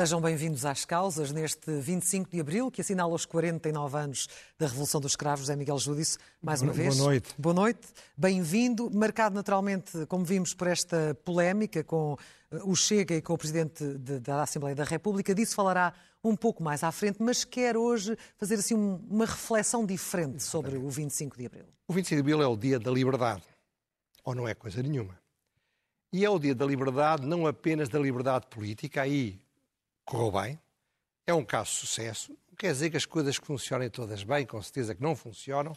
Sejam bem-vindos às causas neste 25 de abril, que assinala os 49 anos da Revolução dos Escravos. É Miguel Júdice, mais uma vez. Boa noite. Boa noite. Bem-vindo. Marcado naturalmente, como vimos, por esta polémica com eh, o Chega e com o Presidente da Assembleia da República. Disso falará um pouco mais à frente, mas quer hoje fazer assim uma reflexão diferente sobre o 25 de abril. O 25 de abril é o dia da liberdade, ou não é coisa nenhuma. E é o dia da liberdade, não apenas da liberdade política, aí correu bem, é um caso de sucesso. Não quer dizer que as coisas funcionem todas bem, com certeza que não funcionam,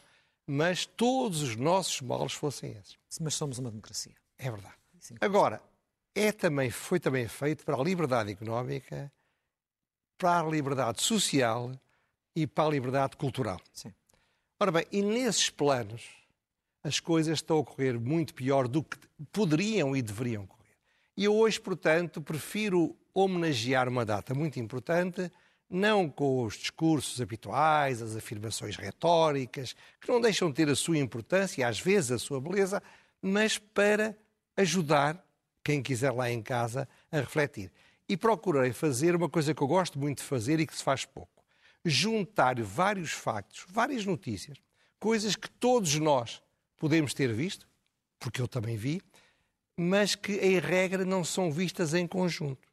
mas todos os nossos molos fossem esses. Mas somos uma democracia. É verdade. Agora, é também, foi também feito para a liberdade económica, para a liberdade social e para a liberdade cultural. Sim. Ora bem, e nesses planos as coisas estão a ocorrer muito pior do que poderiam e deveriam ocorrer. E eu hoje, portanto, prefiro homenagear uma data muito importante, não com os discursos habituais, as afirmações retóricas, que não deixam de ter a sua importância e às vezes a sua beleza, mas para ajudar quem quiser lá em casa a refletir. E procurei fazer uma coisa que eu gosto muito de fazer e que se faz pouco: juntar vários factos, várias notícias, coisas que todos nós podemos ter visto, porque eu também vi, mas que em regra não são vistas em conjunto.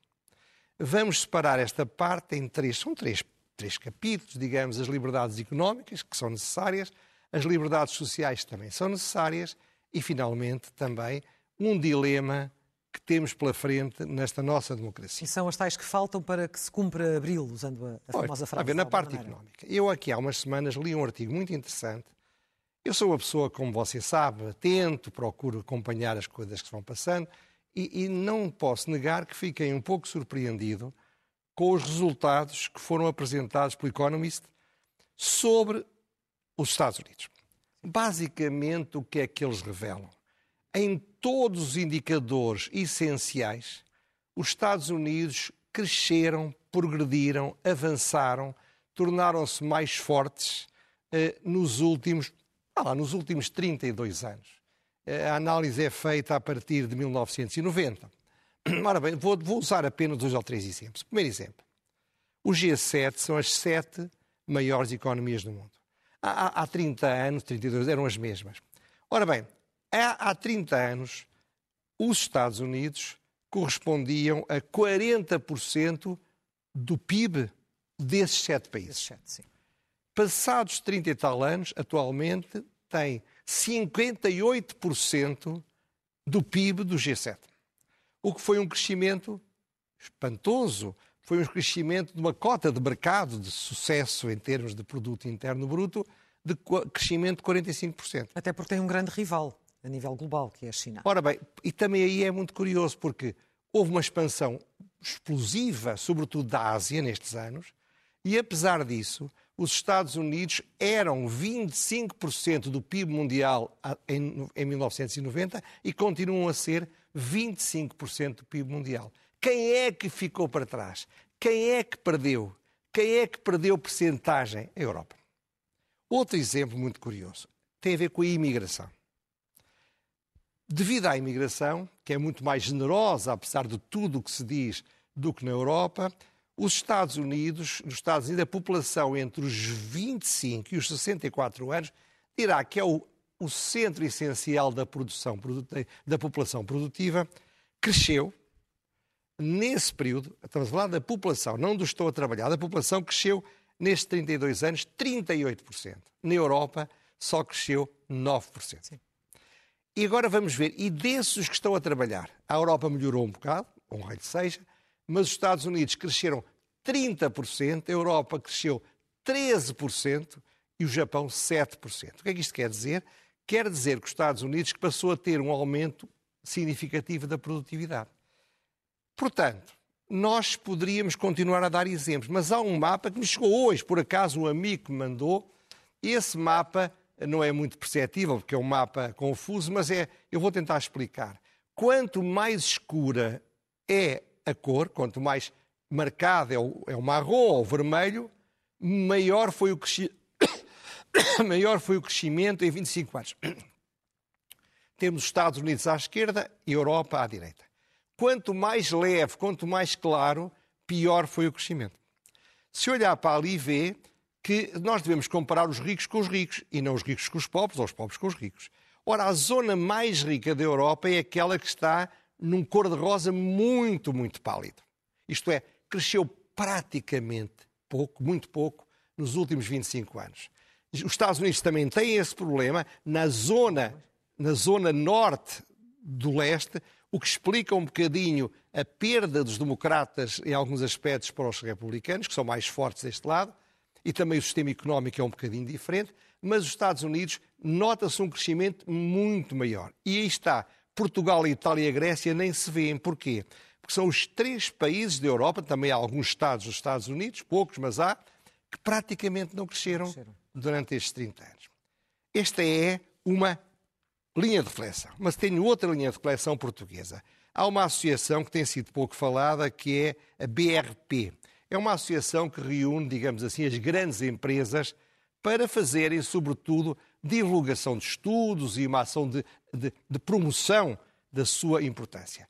Vamos separar esta parte em três, são três, três capítulos, digamos, as liberdades económicas, que são necessárias, as liberdades sociais também são necessárias e, finalmente, também um dilema que temos pela frente nesta nossa democracia. E são as tais que faltam para que se cumpra abril, usando a, a famosa frase. A ver, na parte económica. Eu aqui há umas semanas li um artigo muito interessante eu sou uma pessoa, como você sabe, atento, procuro acompanhar as coisas que vão passando e, e não posso negar que fiquei um pouco surpreendido com os resultados que foram apresentados pelo Economist sobre os Estados Unidos. Basicamente, o que é que eles revelam? Em todos os indicadores essenciais, os Estados Unidos cresceram, progrediram, avançaram, tornaram-se mais fortes eh, nos últimos lá, nos últimos 32 anos. A análise é feita a partir de 1990. Ora bem, vou, vou usar apenas dois ou três exemplos. Primeiro exemplo. O G7 são as sete maiores economias do mundo. Há, há 30 anos, 32 eram as mesmas. Ora bem, há, há 30 anos, os Estados Unidos correspondiam a 40% do PIB desses sete países. Sete, passados 30 e tal anos, atualmente, tem 58% do PIB do G7. O que foi um crescimento espantoso, foi um crescimento de uma cota de mercado de sucesso em termos de produto interno bruto de crescimento de 45%. Até porque tem um grande rival a nível global, que é a China. Ora bem, e também aí é muito curioso, porque houve uma expansão explosiva, sobretudo da Ásia, nestes anos, e apesar disso, os Estados Unidos eram 25% do PIB mundial em, 1990 e continuam a ser 25% do PIB mundial. Quem é que ficou para trás? Quem é que perdeu? Quem é que perdeu percentagem? A Europa. Outro exemplo muito curioso tem a ver com a imigração. Devido à imigração, que é muito mais generosa, apesar de tudo o que se diz, do que na Europa, os Estados Unidos, nos Estados Unidos, a população entre os 25 e os 64 anos dirá que é o, o centro essencial da produção da população produtiva, cresceu nesse período, estamos a falar da população, não do estou a trabalhar, da população cresceu nestes 32 anos 38%. Na Europa só cresceu 9%. Sim. E agora vamos ver, e desses que estão a trabalhar, a Europa melhorou um bocado, um rei seja, mas os Estados Unidos cresceram 30%, a Europa cresceu 13% e o Japão 7%. O que é que isto quer dizer? Quer dizer que os Estados Unidos passou a ter um aumento significativo da produtividade. Portanto, nós poderíamos continuar a dar exemplos, mas há um mapa que me chegou hoje, por acaso um amigo me mandou. Esse mapa não é muito perceptível, porque é um mapa confuso, mas é, eu vou tentar explicar. Quanto mais escura é a cor, quanto mais marcado é o, é o marrom ou o vermelho, maior foi, o cresci... maior foi o crescimento em 25 anos. Temos os Estados Unidos à esquerda e Europa à direita. Quanto mais leve, quanto mais claro, pior foi o crescimento. Se olhar para ali, vê que nós devemos comparar os ricos com os ricos e não os ricos com os pobres ou os pobres com os ricos. Ora, a zona mais rica da Europa é aquela que está num cor-de-rosa muito, muito pálido. Isto é, cresceu praticamente pouco, muito pouco, nos últimos 25 anos. Os Estados Unidos também têm esse problema na zona, na zona norte do leste, o que explica um bocadinho a perda dos democratas em alguns aspectos para os republicanos, que são mais fortes deste lado, e também o sistema económico é um bocadinho diferente, mas os Estados Unidos nota-se um crescimento muito maior. E aí está, Portugal, Itália e Grécia nem se veem. Porquê? Porque são os três países da Europa, também há alguns estados dos Estados Unidos, poucos, mas há, que praticamente não cresceram, cresceram. durante estes 30 anos. Esta é uma linha de reflexão. Mas tenho outra linha de reflexão portuguesa. Há uma associação que tem sido pouco falada, que é a BRP. É uma associação que reúne, digamos assim, as grandes empresas para fazerem, sobretudo, divulgação de estudos e uma ação de, de, de promoção da sua importância.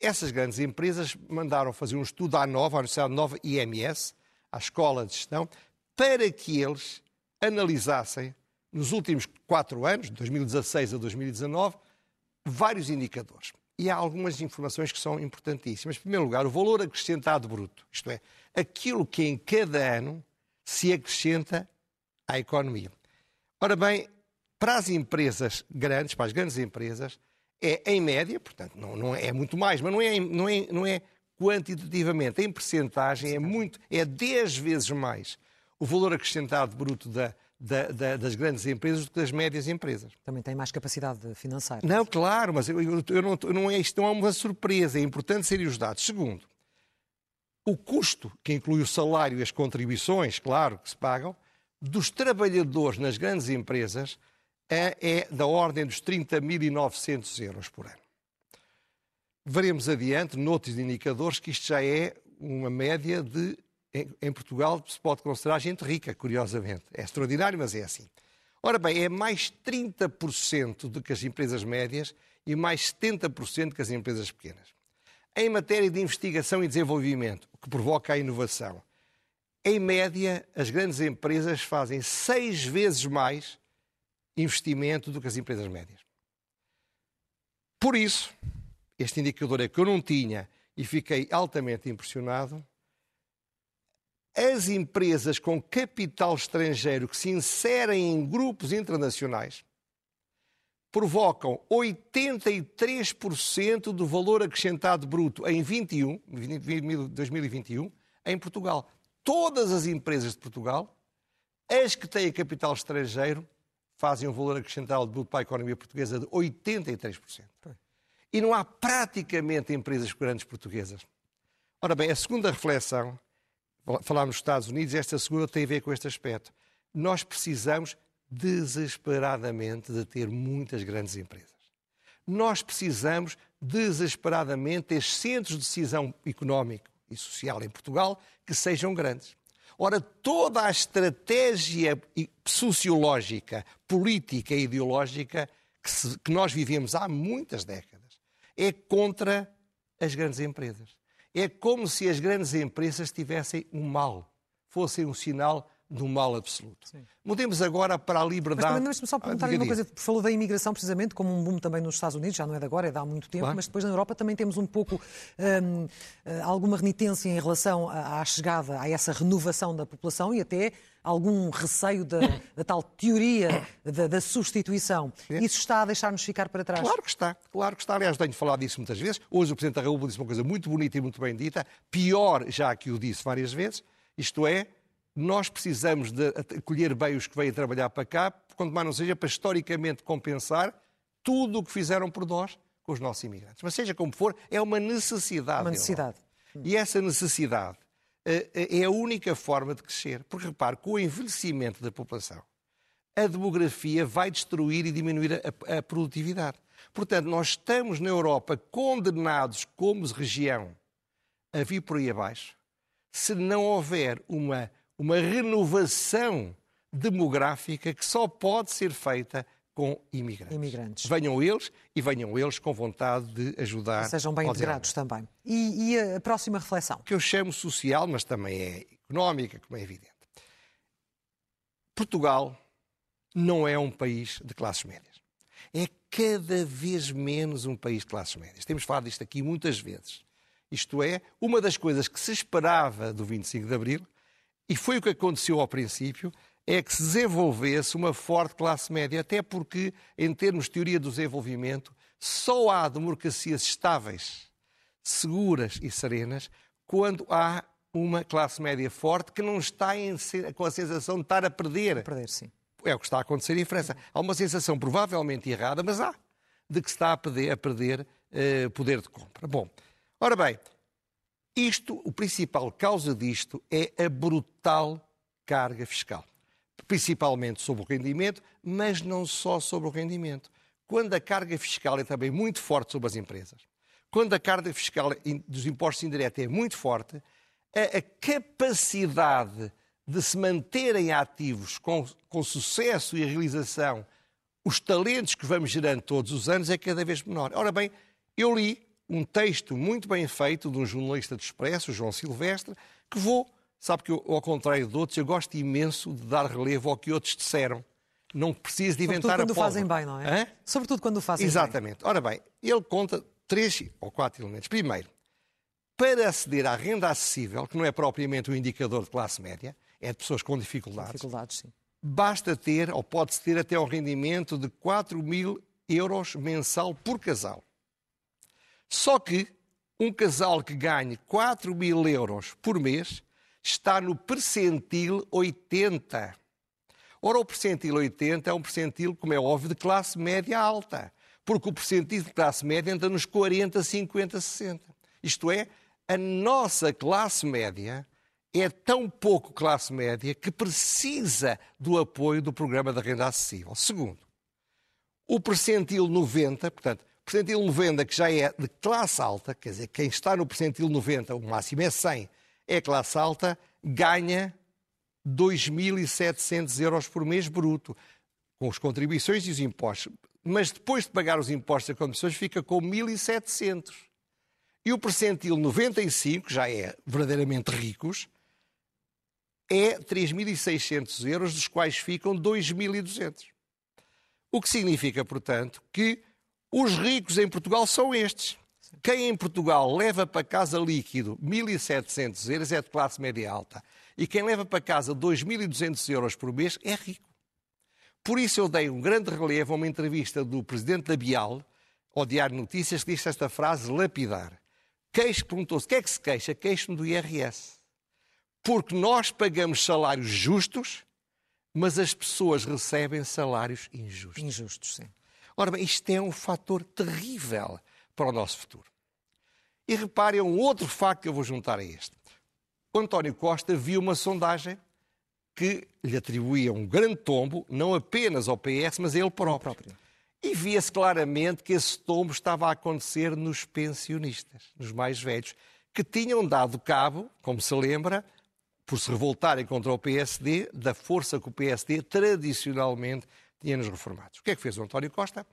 Essas grandes empresas mandaram fazer um estudo à Nova, à Universidade Nova IMS, à Escola de Gestão, para que eles analisassem, nos últimos quatro anos, de 2016 a 2019, vários indicadores. E há algumas informações que são importantíssimas. Em primeiro lugar, o valor acrescentado bruto, isto é, aquilo que em cada ano se acrescenta à economia. Ora bem, para as empresas grandes, para as grandes empresas, é em média, portanto, não, não é muito mais, mas não é, não é, não é quantitativamente, em percentagem, é muito, é 10 vezes mais o valor acrescentado bruto da, da, da, das grandes empresas do que das médias empresas. Também tem mais capacidade financeira. Não, claro, mas eu, eu, eu não, não é, isto não é uma surpresa, é importante serem os dados. Segundo, o custo, que inclui o salário e as contribuições, claro, que se pagam, dos trabalhadores nas grandes empresas é, é da ordem dos 30.900 euros por ano. Veremos adiante, noutros indicadores, que isto já é uma média de. Em, Portugal se pode considerar gente rica, curiosamente. É extraordinário, mas é assim. Ora bem, é mais 30% do que as empresas médias e mais 70% do que as empresas pequenas. Em matéria de investigação e desenvolvimento, o que provoca a inovação, em média, as grandes empresas fazem seis vezes mais investimento do que as empresas médias. Por isso, este indicador é que eu não tinha e fiquei altamente impressionado. As empresas com capital estrangeiro que se inserem em grupos internacionais provocam 83% do valor acrescentado bruto em 21, 2021 em Portugal. Todas as empresas de Portugal, as que têm capital estrangeiro, fazem um valor acrescentado bruto para a economia portuguesa de 83%. E não há praticamente empresas grandes portuguesas. Ora bem, a segunda reflexão, falámos nos Estados Unidos, esta segunda tem a ver com este aspecto. Nós precisamos desesperadamente de ter muitas grandes empresas. Nós precisamos desesperadamente ter centros de decisão económico e social em Portugal que sejam grandes. Ora, toda a estratégia sociológica, política e ideológica que, se, que nós vivemos há muitas décadas é contra as grandes empresas. É como se as grandes empresas tivessem um mal, fossem um sinal do mal absoluto. Sim. Mudemos agora para a liberdade. Mas também só perguntar-lhe uma coisa. Falou da imigração precisamente como um boom também nos Estados Unidos, já não é de agora, é de há muito tempo, claro. mas depois na Europa também temos um pouco hum, eh, alguma renitência em relação à chegada, a essa renovação da população e até algum receio da, da tal teoria da, da substituição. Isso está a deixar-nos ficar para trás? Claro que está, claro que está. Aliás, tenho falado disso muitas vezes. Hoje o Presidente da República disse uma coisa muito bonita e muito bem dita, pior já que o disse várias vezes, isto é, nós precisamos de acolher bem os que vêm trabalhar para cá, quanto mais não seja para historicamente compensar tudo o que fizeram por nós com os nossos imigrantes. Mas seja como for, é uma necessidade. Uma necessidade. E essa necessidade uh, é a única forma de crescer. Porque repare, com o envelhecimento da população, a demografia vai destruir e diminuir a, a produtividade. Portanto, nós estamos na Europa condenados como região a vir por aí abaixo se não houver uma uma renovação demográfica que só pode ser feita com imigrantes. imigrantes. Venham eles e venham eles com vontade de ajudar. Sejam bem integrados também. E, e, a próxima reflexão? Que eu chamo social, mas também é económica, como é evidente. Portugal não é um país de classes médias. É cada vez menos um país de classes médias. Temos falado disto aqui muitas vezes. Isto é, uma das coisas que se esperava do 25 de Abril, e foi o que aconteceu ao princípio, é que se desenvolvesse uma forte classe média, até porque, em termos de teoria do desenvolvimento, só há democracias estáveis, seguras e serenas quando há uma classe média forte que não está em, com a sensação de estar a perder. A perder, sim. É o que está a acontecer em França. Há uma sensação provavelmente errada, mas há, de que se está a perder, a perder uh, poder de compra. Bom, ora bem, isto, o principal causa disto é a brutal carga fiscal principalmente sobre o rendimento, mas não só sobre o rendimento. Quando a carga fiscal é também muito forte sobre as empresas, quando a carga fiscal dos impostos indiretos é muito forte, a, capacidade de se manterem ativos com, com sucesso e realização os talentos que vamos gerando todos os anos é cada vez menor. Ora bem, eu li um texto muito bem feito de um jornalista do Expresso, João Silvestre, que vou Sabe que, eu, ao contrário de outros, eu gosto imenso de dar relevo ao que outros disseram. Não preciso de inventar Sobretudo a quando o fazem bem, não é? Hã? Sobretudo quando fazem Exatamente. bem. Ora bem, ele conta três ou quatro elementos. Primeiro, para aceder à renda acessível, que não é propriamente um indicador de classe média, é de pessoas com dificuldades. Dificuldades, sim. Basta ter, ou pode-se ter, até um rendimento de 4 mil euros mensal por casal. Só que um casal que ganhe 4 mil euros por mês está no percentil 80. Ora, o percentil 80 é um percentil, como é óbvio, de classe média alta, porque o percentil de classe média anda nos 40, 50, 60. Isto é, a nossa classe média é tão pouco classe média que precisa do apoio do programa da renda acessível. Segundo, o percentil 90, portanto, percentil 90 que já é de classe alta, quer dizer, quem está no percentil 90, o máximo é 100, é classe alta, ganha 2.700 euros por mês bruto, com as contribuições e os impostos. Mas depois de pagar os impostos e condições, fica com 1.700. E o percentil 95, já é verdadeiramente ricos, é 3.600 euros, dos quais ficam 2.200. O que significa, portanto, que os ricos em Portugal são estes. Quem em Portugal leva para casa líquido 1.700 euros é de classe média alta. E quem leva para casa 2.200 euros por mês é rico. Por isso eu dei um grande relevo a uma entrevista do presidente da Bial, ao Diário Notícias, que disse esta frase lapidar. Queixo perguntou-se, o que é que se queixa? Queixo-me do IRS. Porque nós pagamos salários justos, mas as pessoas recebem salários injustos. Injustos, sim. Ora bem, isto é um fator terrível para o nosso futuro. E reparem um outro facto que eu vou juntar a este. O António Costa viu uma sondagem que lhe atribuía um grande tombo, não apenas ao PS, mas a ele próprio. próprio. E via-se claramente que esse tombo estava a acontecer nos pensionistas, nos mais velhos, que tinham dado cabo, como se lembra, por se revoltarem contra o PSD, da força que o PSD tradicionalmente tinha nos reformados. O que é que fez o António Costa?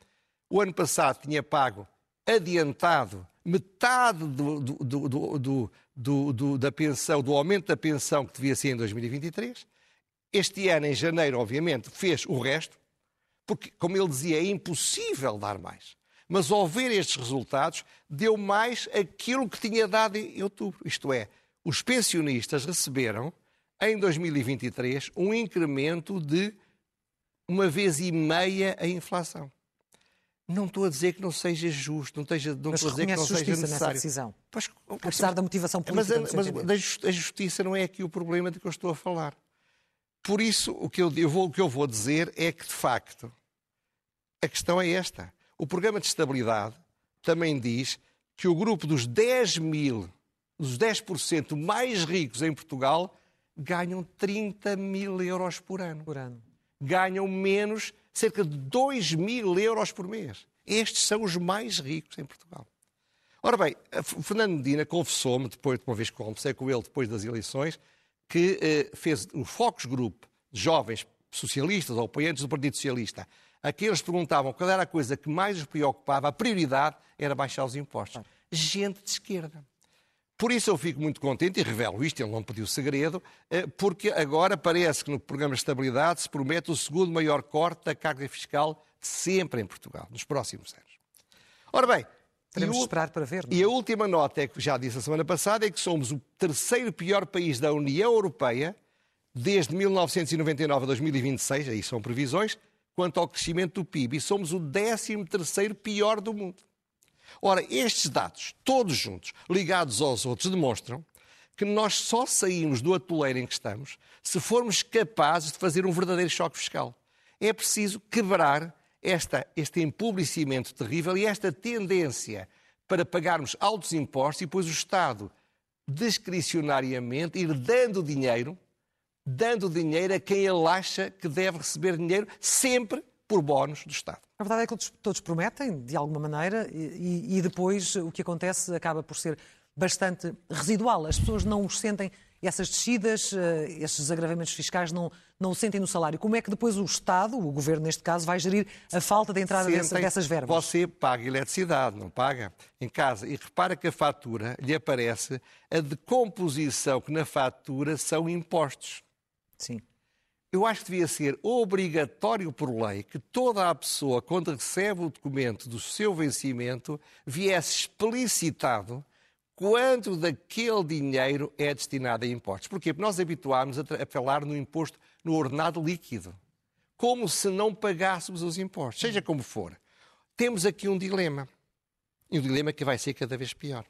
O ano passado tinha pago adiantado metade do, do, do, da pensão, do aumento da pensão que devia ser em 2023. Este ano, em janeiro, obviamente, fez o resto, porque, como ele dizia, é impossível dar mais. Mas ao ver estes resultados, deu mais aquilo que tinha dado em outubro. Isto é, os pensionistas receberam, em 2023, um incremento de uma vez e meia a inflação. Não estou a dizer que não seja justo, não, esteja, não estou a dizer que não seja necessário. Nessa decisão. Pois, Apesar da motivação política. Mas, a, mas a justiça não é aqui o problema de que eu estou a falar. Por isso, o que eu, eu vou, o que eu vou dizer é que, de facto, a questão é esta. O programa de estabilidade também diz que o grupo dos 10 mil, dos 10% mais ricos em Portugal, ganham 30 mil euros por ano. Por ano. Ganham menos cerca de 2 mil euros por mês. Estes são os mais ricos em Portugal. Ora bem, o Fernando Medina confessou-me, depois de uma vez que conversei com ele depois das eleições, que eh, fez o Focus Group de jovens socialistas ou apoiantes do Partido Socialista aqueles perguntavam qual era a coisa que mais os preocupava, a prioridade era baixar os impostos. Gente de esquerda. Por isso eu fico muito contente e revelo isto, ele não pediu segredo, eh, porque agora parece que no programa de estabilidade se promete o segundo maior corte da carga fiscal de sempre em Portugal, nos próximos anos. Ora bem, Teremos de esperar para ver. Não? E é? a última nota, é que já disse a semana passada, é que somos o terceiro pior país da União Europeia desde 1999 a 2026, aí são previsões, quanto ao crescimento do PIB. E somos o 13 terceiro pior do mundo. Ora, estes dados, todos juntos, ligados aos outros, demonstram que nós só saímos do atoleiro em que estamos se formos capazes de fazer um verdadeiro choque fiscal. É preciso quebrar esta, este empobrecimento terrível e esta tendência para pagarmos altos impostos e depois o Estado discricionariamente ir dando dinheiro, dando dinheiro a quem ele acha que deve receber dinheiro, sempre por bónus do Estado. A verdade é que todos, prometem, de alguma maneira, e, e, depois o que acontece acaba por ser bastante residual. As pessoas não os sentem essas descidas, eh, esses agravamentos fiscais não, não o sentem no salário. Como é que depois o Estado, o Governo neste caso, vai gerir a falta de entrada Sentem, dessas verbas? Você paga eletricidade, não paga? Em casa. E repara que a fatura lhe aparece a decomposição que na fatura são impostos. Sim. Eu acho que devia ser obrigatório por lei que toda a pessoa, quando recebe o documento do seu vencimento, viesse explicitado quanto daquele dinheiro é destinado a impostos. Porquê? Porque nós habituámos a, a falar no imposto no ordenado líquido, como se não pagássemos os impostos, seja como for. Temos aqui um dilema, e um dilema que vai ser cada vez pior.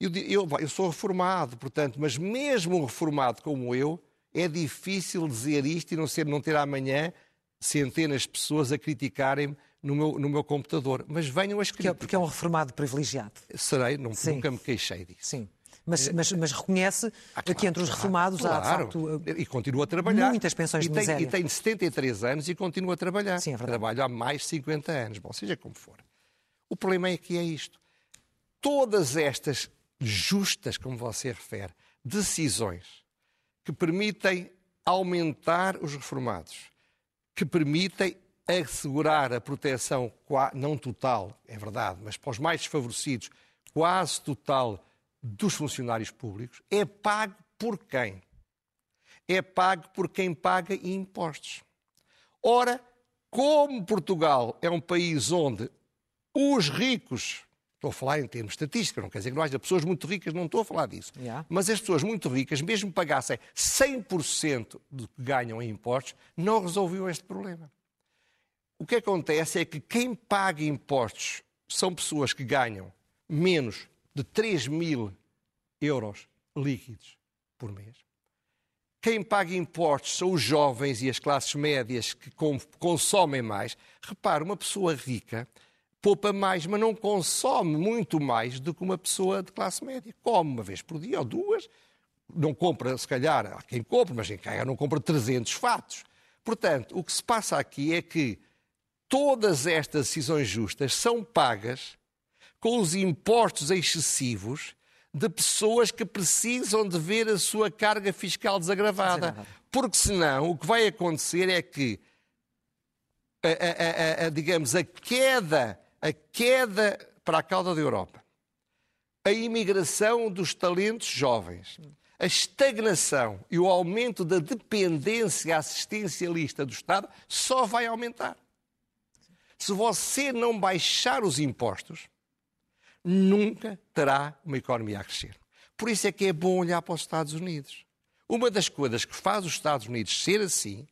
Eu, eu, eu sou reformado, portanto, mas mesmo um reformado como eu, é difícil dizer isto e não, ser, não ter amanhã centenas de pessoas a criticarem-me no meu, no meu computador. Mas venham as críticas. Porque é um reformado privilegiado. Serei, não, nunca me queixei disso. Sim. Mas, mas, mas reconhece ah, claro, que entre os reformados claro, há, de facto, e continua a trabalhar. muitas pensões e de tem, miséria. E tem 73 anos e continua a trabalhar. Sim, é verdade. Trabalho há mais de 50 anos. Bom, seja como for. O problema é que é isto. Todas estas justas, como você refere, decisões que permitem aumentar os reformados, que permitem assegurar a proteção, não total, é verdade, mas para os mais desfavorecidos, quase total dos funcionários públicos, é pago por quem? É pago por quem paga impostos. Ora, como Portugal é um país onde os ricos Estou a falar em termos estatísticos, não quer dizer que não haja pessoas muito ricas, não estou a falar disso. Yeah. Mas as pessoas muito ricas, mesmo pagassem 100% do que ganham em impostos, não resolviam este problema. O que acontece é que quem paga impostos são pessoas que ganham menos de 3 mil euros líquidos por mês. Quem paga impostos são os jovens e as classes médias que consomem mais. Repare, uma pessoa rica poupa mais, mas não consome muito mais do que uma pessoa de classe média. Come uma vez por dia ou duas, não compra, se calhar, há quem compra, mas quem caga não compra 300 fatos. Portanto, o que se passa aqui é que todas estas decisões justas são pagas com os impostos excessivos de pessoas que precisam de ver a sua carga fiscal desagravada. Porque senão o que vai acontecer é que, a, a, a, digamos, a queda a queda para a cauda da Europa, a imigração dos talentos jovens, a estagnação e o aumento da dependência assistencialista do Estado só vai aumentar. Se você não baixar os impostos, nunca terá uma economia a crescer. Por isso é que é bom olhar para os Estados Unidos. Uma das coisas que faz os Estados Unidos ser assim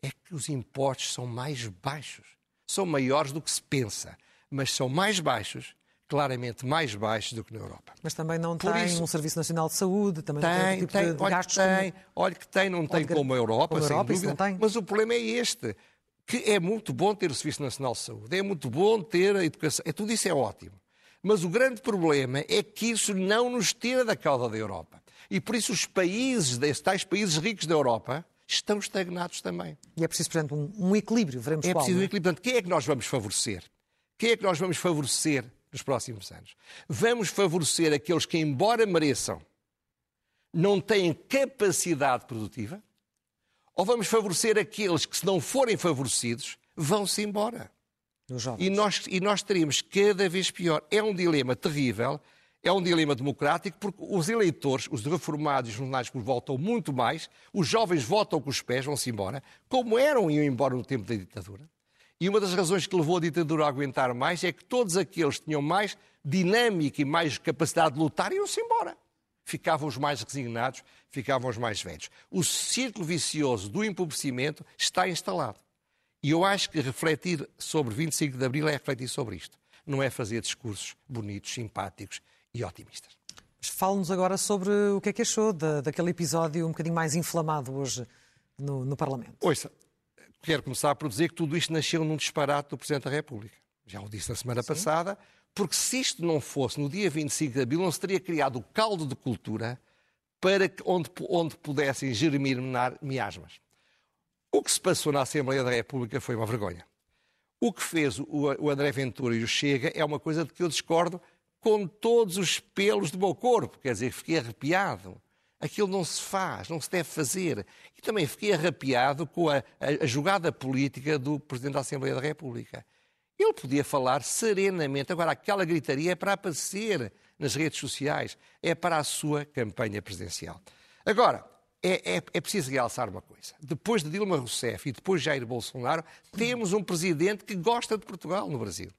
é que os impostos são mais baixos, são maiores do que se pensa mas são mais baixos, claramente mais baixos do que na Europa. Mas também não Por tem isso, um Serviço Nacional de Saúde, também tem, não tem, tipo tem, olha gastos. Que tem, como... Olha que tem, não tem como a Europa, como a Europa, sem dúvida. Mas o problema é este, que é muito bom ter o Serviço Nacional de Saúde, é muito bom ter a educação, é, tudo isso é ótimo. Mas o grande problema é que isso não nos tira da cauda da Europa. E por isso os países, esses tais países ricos da Europa, estão estagnados também. E é preciso, portanto, um, um equilíbrio, veremos é qual. É preciso um equilíbrio. Portanto, quem é que nós vamos favorecer? Quem é que nós vamos favorecer nos próximos anos? Vamos favorecer aqueles que, embora mereçam, não têm capacidade produtiva? Ou vamos favorecer aqueles que, se não forem favorecidos, vão-se embora. E nós, e nós teríamos cada vez pior. É um dilema terrível, é um dilema democrático, porque os eleitores, os reformados e os funcionários voltam muito mais, os jovens votam com os pés, vão-se embora, como eram e iam embora no tempo da ditadura. E uma das razões que levou a ditadura a aguentar mais é que todos aqueles que tinham mais dinâmica e mais capacidade de lutar iam-se embora. Ficavam os mais resignados, ficavam os mais velhos. O círculo vicioso do empobrecimento está instalado. E eu acho que refletir sobre 25 de Abril é refletir sobre isto. Não é fazer discursos bonitos, simpáticos e otimistas. Fale-nos agora sobre o que é que achou da, daquele episódio um bocadinho mais inflamado hoje no, no Parlamento. Ouça, quero começar por dizer que tudo isto nasceu num disparate do Presidente da República. Já o disse na semana Sim. passada, porque se isto não fosse no dia 25 de abril, não se teria criado o caldo de cultura para que, onde, onde pudessem germinar miasmas. O que se passou na Assembleia da República foi uma vergonha. O que fez o André Ventura e o Chega é uma coisa de que eu discordo com todos os pelos do meu corpo. Quer dizer, fiquei arrepiado. Aquilo não se faz, não se deve fazer. E também fiquei arrepiado com a, a, a jogada política do Presidente da Assembleia da República. Ele podia falar serenamente. Agora, aquela gritaria é para aparecer nas redes sociais, é para a sua campanha presidencial. Agora, é, é, é, preciso realçar uma coisa. Depois de Dilma Rousseff e depois de Jair Bolsonaro, temos um presidente que gosta de Portugal no Brasil.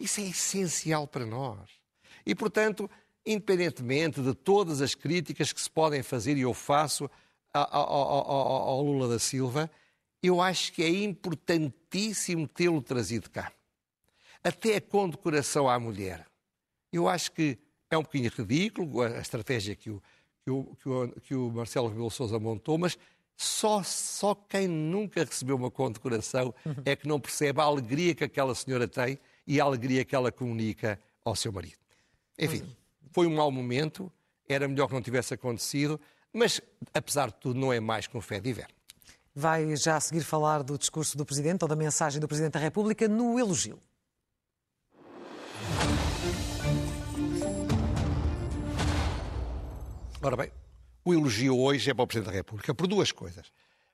Isso é essencial para nós. E, portanto, independentemente de todas as críticas que se podem fazer, e eu faço ao, ao, ao, ao Lula da Silva, eu acho que é importantíssimo tê-lo trazido cá. Até a condecoração à mulher. Eu acho que é um bocadinho ridículo a estratégia que o, que o, que o, que o Marcelo Rebelo Sousa montou, mas só, só quem nunca recebeu uma condecoração é que não percebe a alegria que aquela senhora tem e a alegria que ela comunica ao seu marido. Enfim, foi um mau momento, era melhor que não tivesse acontecido, mas, apesar de tudo, não é mais que um fé de inverno. Vai já a seguir falar do discurso do Presidente ou da mensagem do Presidente da República no elogio. Ora bem, o elogio hoje é para o Presidente da República por duas coisas.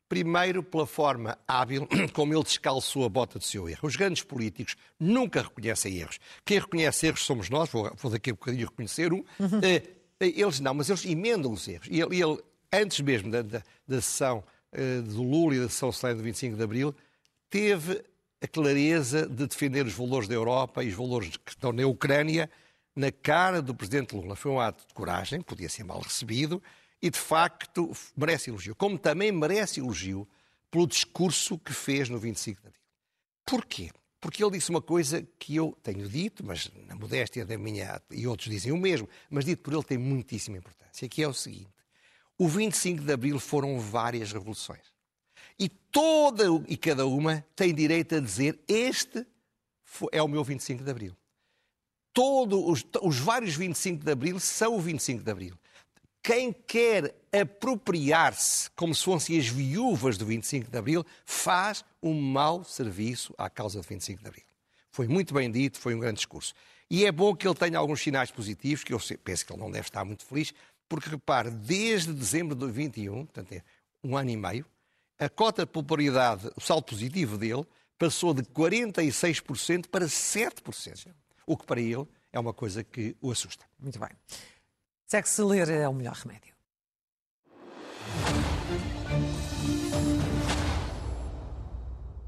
Primeiro, pela forma hábil como ele descalçou a bota do seu erro. Os grandes políticos nunca reconhecem erros. Quem reconhece erros somos nós, vou, vou daqui a um bocadinho reconhecer um. Uhum. eles não, mas eles emendam os erros. E ele, ele antes mesmo da, da, da sessão uh, do Lula e da sessão solene do 25 de Abril, teve a clareza de defender os valores da Europa e os valores que estão na Ucrânia na cara do presidente Lula. Foi um ato de coragem, podia ser mal recebido, e de facto merece elogio. Como também merece elogio pelo discurso que fez no 25 de Abril. Porquê? Porque ele disse uma coisa que eu tenho dito, mas na modéstia da minha, e outros dizem o mesmo, mas dito por ele tem muitíssima importância, que é o seguinte. O 25 de Abril foram várias revoluções. E toda e cada uma tem direito a dizer este é o meu 25 de Abril todos os, os vários 25 de Abril são o 25 de Abril. Quem quer apropriar-se, como se fossem as viúvas do 25 de Abril, faz um mau serviço à causa do 25 de Abril. Foi muito bem dito, foi um grande discurso. E é bom que ele tenha alguns sinais positivos, que eu penso que ele não deve estar muito feliz, porque repare, desde dezembro de 21, portanto é um ano e meio, a cota de popularidade, o saldo positivo dele, passou de 46% para 7% o que para ele é uma coisa que o assusta. Muito bem. Segue-se ler é o melhor remédio.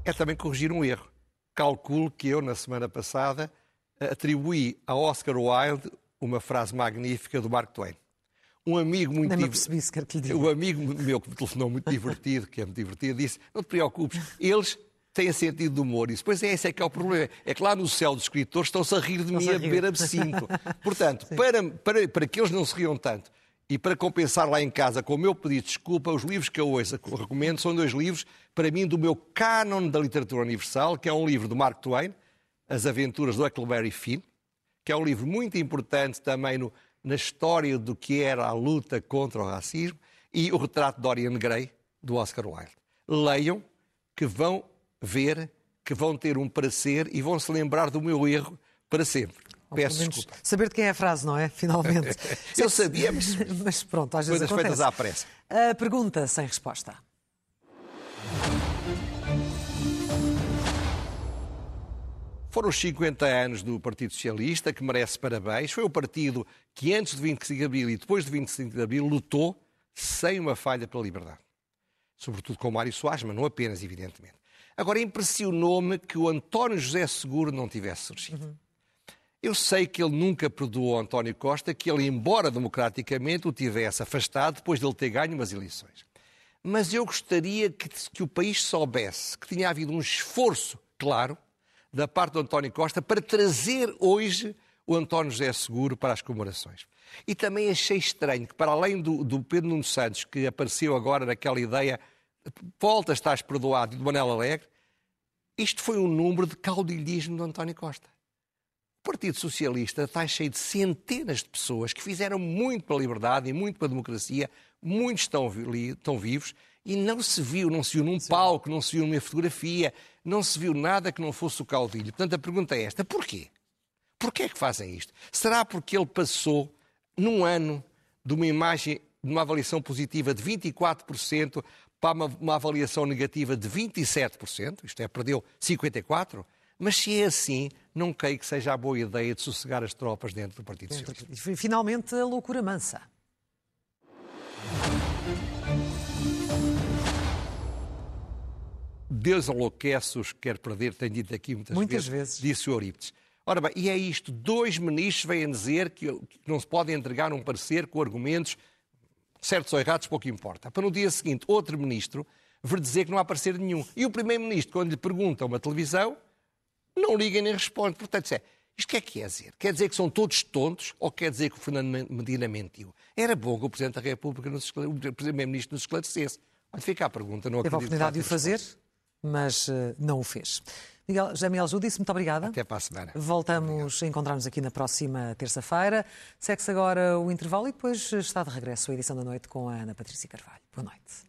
É também corrigir um erro. Calculo que eu, na semana passada, atribuí a Oscar Wilde uma frase magnífica do Mark Twain. Um amigo muito Nem percebi que lhe. Um amigo meu que me telefonou muito divertido, que é muito divertido, disse: Não te preocupes, eles têm sentido de humor. Isso, pois é, esse é que é o problema. É que lá no céu dos escritores estão-se a rir de mim a, a beber absinto. Portanto, para, para, para que eles não se riam tanto e para compensar lá em casa com o meu pedido de desculpa, os livros que eu ouço, que eu recomendo, são dois livros, para mim, do meu cânon da literatura universal, que é um livro do Mark Twain, As Aventuras do Huckleberry Finn, que é um livro muito importante também no, na história do que era a luta contra o racismo, e o retrato de Dorian Gray, do Oscar Wilde. Leiam, que vão ver que vão ter um parecer e vão se lembrar do meu erro para sempre. Peço desculpa. Saber de quem é a frase, não é? Finalmente. Eu sabia, mas, mas pronto, às vezes coisas feitas à pressa. A pergunta sem resposta. Foram os 50 anos do Partido Socialista, que merece parabéns. Foi o partido que, antes de 25 de Abril e depois de 25 de Abril, lutou sem uma falha pela liberdade. Sobretudo com Mário Soares, mas não apenas, evidentemente. Agora, impressionou-me que o António José Seguro não tivesse surgido. Uhum. Eu sei que ele nunca perdoou António Costa, que ele, embora democraticamente, o tivesse afastado depois de ele ter ganho umas eleições. Mas eu gostaria que, que o país soubesse que tinha havido um esforço claro da parte do António Costa para trazer hoje o António José Seguro para as comemorações. E também achei estranho que, para além do, do Pedro Nuno Santos, que apareceu agora naquela ideia, volta, estás perdoado, de Manela Alegre, isto foi um número de caudilhismo do António Costa. O Partido Socialista está cheio de centenas de pessoas que fizeram muito para a liberdade e muito para a democracia, muitos estão, estão vivos, e não se viu, não se viu num Sim. palco, não se viu numa fotografia, não se viu nada que não fosse o caudilho. Portanto, a pergunta é esta: porquê? Porquê é que fazem isto? Será porque ele passou, num ano, de uma imagem, de uma avaliação positiva de 24% para uma, avaliação negativa de 27%? Isto é, perdeu 54%? Mas se é assim, não creio que seja a boa ideia de sossegar as tropas dentro do Partido Socialista. E finalmente a loucura mansa. Deus enlouquece os que quer perder, tem dito aqui muitas, muitas vezes, vezes, disse o Eurípides. Ora bem, e é isto, dois ministros vêm dizer que não se pode entregar um parecer com argumentos certos ou errados, pouco importa. Para no dia seguinte, outro ministro vir dizer que não há parecer nenhum. E o primeiro-ministro, quando lhe pergunta uma televisão, não liga nem responde. Portanto, é, isto que é que quer dizer? Quer dizer que são todos tontos ou quer dizer que o Fernando Medina mentiu? Era bom que o Presidente da República, nos o Primeiro-Ministro nos esclarecesse. Onde fica a pergunta? Não Teve a oportunidade de o fazer, mas uh, não o fez. Miguel, Jamiel Judice, muito obrigada. Até para a semana. Voltamos a encontrar-nos aqui na próxima terça-feira. Segue-se agora o intervalo e depois está de regresso a edição da noite com a Ana Patrícia Carvalho. Boa noite.